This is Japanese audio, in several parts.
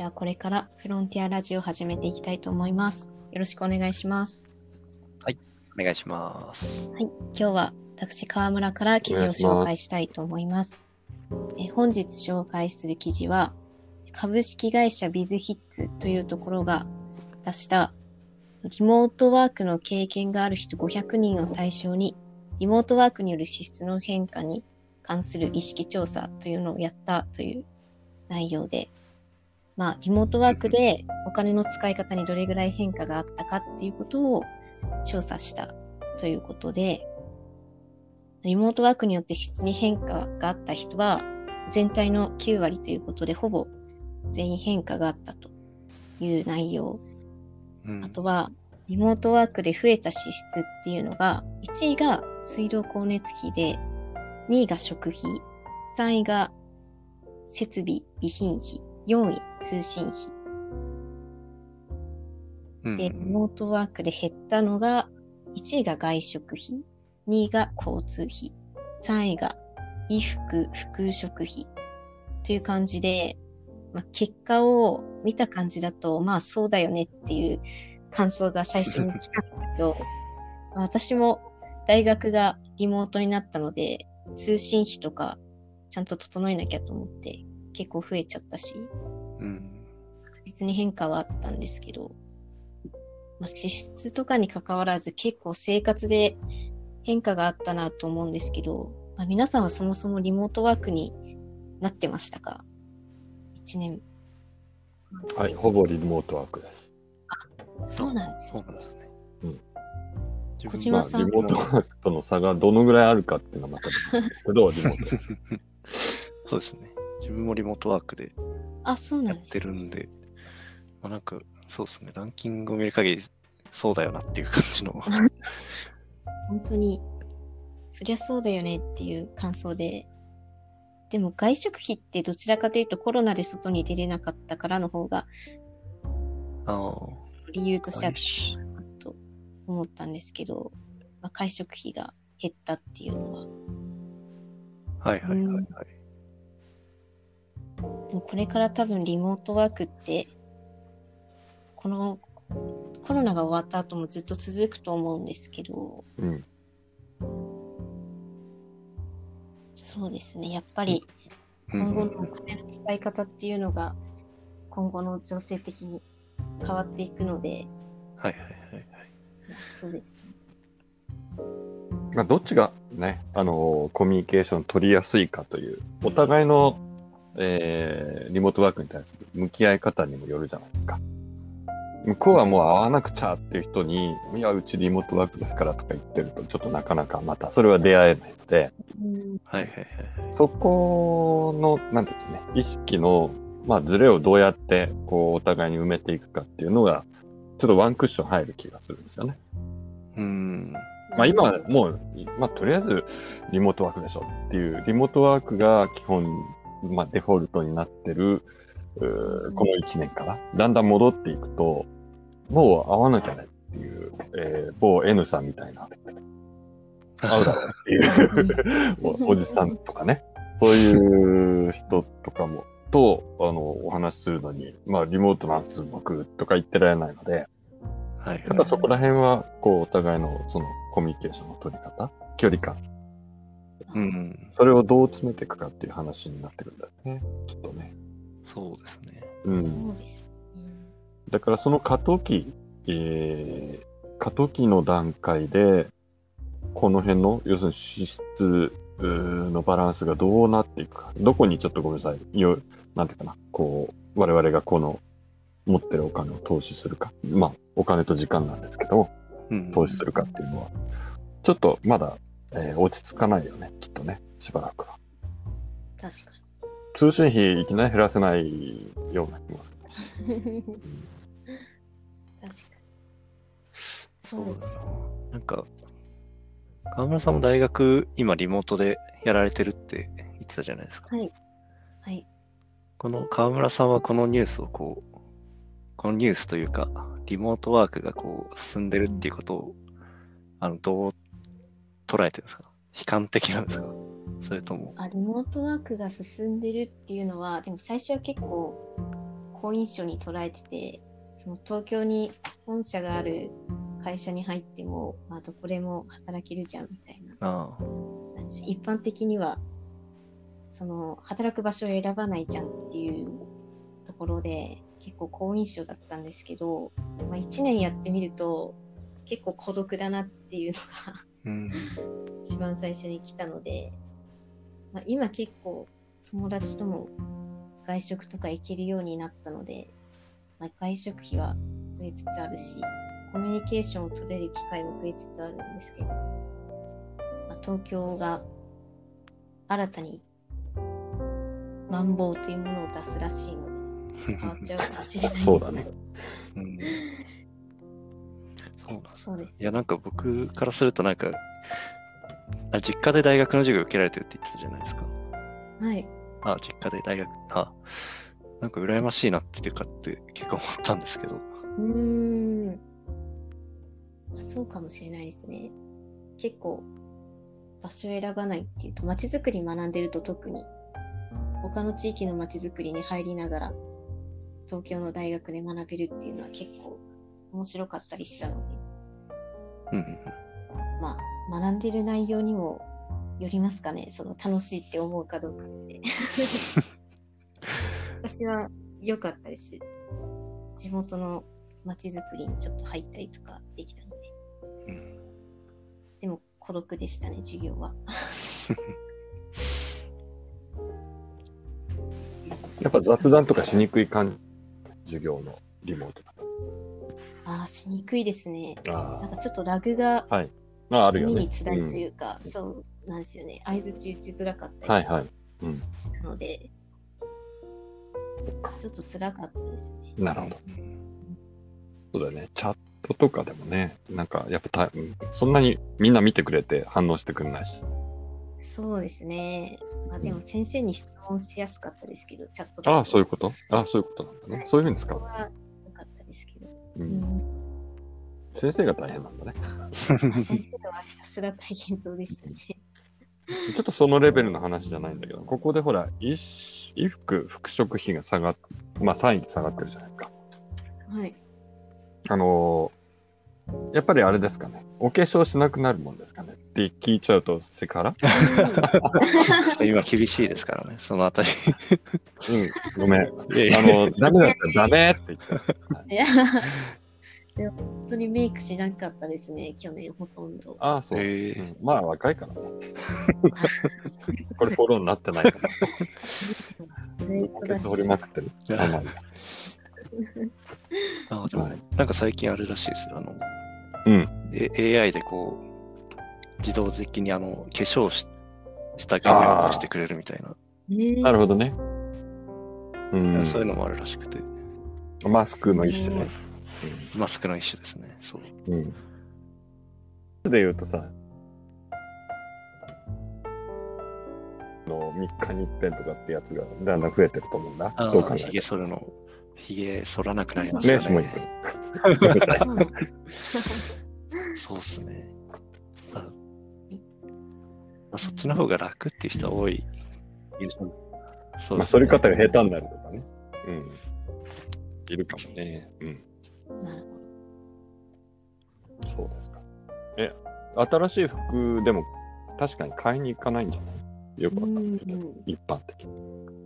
ではこれからフロンティアラジオを始めていきたいと思います。よろしくお願いします。お願いします。はい、今日は私川村から記事を紹介したいと思います。え本日紹介する記事は株式会社ビズヒッツというところが出したリモートワークの経験がある人500人を対象にリモートワークによる支出の変化に関する意識調査というのをやったという内容で、まあ、リモートワークでお金の使い方にどれぐらい変化があったかっていうことを調査したということで、リモートワークによって質に変化があった人は全体の9割ということで、ほぼ全員変化があったという内容。うんあとは、リモートワークで増えた支出っていうのが、1位が水道光熱費で、2位が食費、3位が設備、備品費、4位通信費。うんで、リモートワークで減ったのが、1位が外食費、2位が交通費、3位が衣服、服飾費という感じで、まあ、結果を見た感じだと、まあそうだよねっていう感想が最初に来たんだけど、まあ私も大学がリモートになったので、通信費とかちゃんと整えなきゃと思って結構増えちゃったし、うん確実に変化はあったんですけど、まあ、支出とかに関わらず結構生活で変化があったなと思うんですけど、まあ、皆さんはそもそもリモートワークになってましたか ?1 年。はい、ほぼリモートワークです。そうなんですよ。そうなんですね。うん自分小島さんまあ、リモートワークとの差がどのぐらいあるかっていうのはまた別ですけど、リモート。そうですね。自分もリモートワークであ、そうなやっんですてるんで、まあなんか、そうですね。ランキングを見る限り、そうだよなっていう感じの。本当に、そりゃそうだよねっていう感想で、でも外食費ってどちらかというとコロナで外に出れなかったからの方がああ。理由としては外食強いなと思ったんですけど、まあ、会食費が減ったっていうのは。はいはいはいはい。これから多分リモートワークって、このコロナが終わった後もずっと続くと思うんですけど、うん。そうですね。やっぱり今後のお金の使い方っていうのが今後の情勢的に変わっていくので、はいはいはいはい。そうですね。まあ、どっちがね、あのコミュニケーション取りやすいかという、お互いの、えーリモートワークに対する向き合い方にもよるじゃないですか。向こうはもう会わなくちゃっていう人に、いや、うちリモートワークですからとか言ってると、ちょっとなかなかまたそれは出会えないので、うんはいはいはい。そこの、なんですね、意識の、まあ、ズレをどうやって、こう、お互いに埋めていくかっていうのが、ちょっとワンクッション入る気がするんですよね。うん。まあ、今はもう、まあ、とりあえず、リモートワークでしょっていう、リモートワークが基本、まあ、デフォルトになってる、この1年から、だんだん戻っていくと、もう会わなきゃねっていう、えー某 N さんみたいな、会うだろうっていう、おおじさんとかね、そういう人とかも、と、あの、お話しするのに、まあ、リモートなんです、僕、とか言ってられないので、はい。やっぱそこら辺は、こう、お互いの、その、コミュニケーションの取り方、距離感、うん。それをどう詰めていくかっていう話になってるんだよね。きっとね。そうですね。うん。そうです。うんだからその過渡期、えー、過渡期の段階で、この辺の、要するに支出うーのバランスがどうなっていくか。どこにちょっとごめんなさい。よ、なんていうかな。こう、我々がこの、持ってるお金を投資するか。まあ、お金と時間なんですけど、うん。投資するかっていうのは、ちょっとまだ、えー落ち着かないよね。きっとね。しばらくは。確か通信費いきなり減らせないような気もする。に。確かに。そうですよ。なんか、川村さんも大学、今リモートでやられてるって言ってたじゃないですか。はい。はい。この川村さんはこのニュースをこう、このニュースというか、リモートワークがこう進んでるっていうことを、あの、どう捉えてるんですか？悲観的なんですか？それとも、あ、リモートワークが進んでるっていうのは、でも最初は結構好印象に捉えてて、その東京に本社がある会社に入っても、まあ、どこでも働けるじゃんみたいな。ああ。一般的には、その、働く場所を選ばないじゃんっていうところで、結構好印象だったんですけど、まあ、1年やってみると、結構孤独だなっていうのがうん。一番最初に来たので、まあ、今結構友達とも外食とか行けるようになったので、まあ、外食費は増えつつあるし、コミュニケーションを取れる機会も増えつつあるんですけど、まあ、東京が新たにマンボウというものを出すらしいので、変わっちゃうかもしれないですそうだね。うんそうなんですそうですいや、なんか僕からするとなんか、あ実家で大学の授業受けられてるって言ってたじゃないですか。はい。あ、実家で大学、あ、なんか羨ましいなっていうかって結構思ったんですけど。うーん。まあそうかもしれないですね。結構、場所を選ばないっていうと、街づくり学んでると特に、他の地域の街づくりに入りながら、東京の大学で学べるっていうのは結構面白かったりしたので、うんうんまあ、学んでる内容にもよりますかね、その楽しいって思うかどうかって。私は良かったです。地元の街づくりにちょっと入ったりとかできたので。うんうん。でも孤独でしたね、授業は。やっぱ雑談とかしにくい感じ、授業のリモートだああ、しにくいですね。と。あなんかちょっとラグがあ、あある地よね。味につらいというか、そうなんですよね。相づち打ちづらかっうんたりはいはい。うん。したので、ちょっと辛かったですね。なるほど。そうだよね。チャットとかでもね、なんかやっぱた、うんそんなにみんな見てくれて反応してくれないし。そうですね。まあでも先生に質問しやすかったですけど、チャットだとああ、そういうこと？ああ、そういうことなんだね。そういうふうに使そうですけど。う。うんん、先生が大変なんだね。先生はひたすら大変そうでしたね。ちょっとそのレベルの話じゃないんだけど、ここでほら、衣衣服、服飾費が下がっ、まあ3位下がってるじゃないか。はい。あのーやっぱりあれですかね。お化粧しなくなるもんですかねって聞いちゃうとセクハラ今厳しいですからね、そのあたり。うん、ごめん。あいやいやの、ダメだったらダメって言って。いや、でも本当にメイクしなかったですね、去年ほとんど。ああ、そう。えーうんまあ若いからね。そういうこれフォローになってないから。メイクだし掘りまくってる。あでもはいなんか最近あれらしいですよ。あの、うん。え AI でこう、自動的にあの、化粧しした画面を出してくれるみたいな、ねえなるほどね。うん。そういうのもあるらしくて、マスクの一種ね。マスクの一種ですね。そう。うん。うん。で言うとさ、の3日に一遍とかってやつがだんだん増えてると思うんだ。ああ、ひげ剃るの、ひげ剃らなくなりましたね、下ね。そうっすね。あまあ、そっちの方が楽っていう人は多い。そうまあ、ですね反り方が下手になるとかね。うん。いるかもね。うん。なるほそうですか。え、新しい服でも確かに買いに行かないんじゃない？よくわかんないけど一般的に。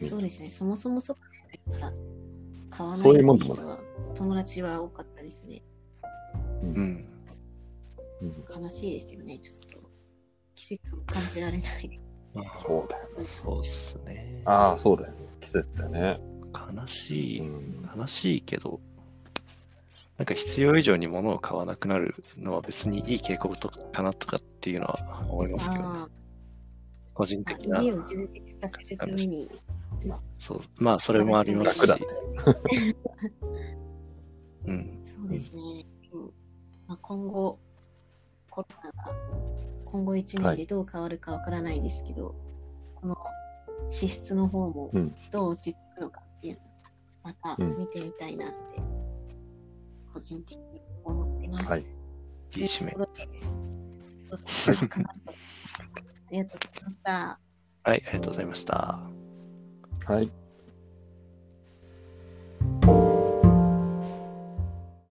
ど。そうですね、そもそもそうだから買わないっていうもんでも人は、友達は多かったですね。うん。うん悲しいですよね、ちょっと。季節を感じられない。そうだよ。そうっすね。ああ、そうだよね。季節だよね。悲しい、うん悲しいけど、なんか必要以上に物を買わなくなるのは別にいい傾向とかなとかっていうのは思いますけど、あ個人あ、的な。家を充実させるために、そう。まあ、それもありますし楽だ。うん。そうですね。うんまあ、今後、コロナが今後1年でどう変わるかわからないですけど、この支出の方もうんどう落ち着くのかっていうのをまたうん見てみたいなって、個人的に思ってます。はいいい締めありがとうございました。はい、ありがとうございました。はい。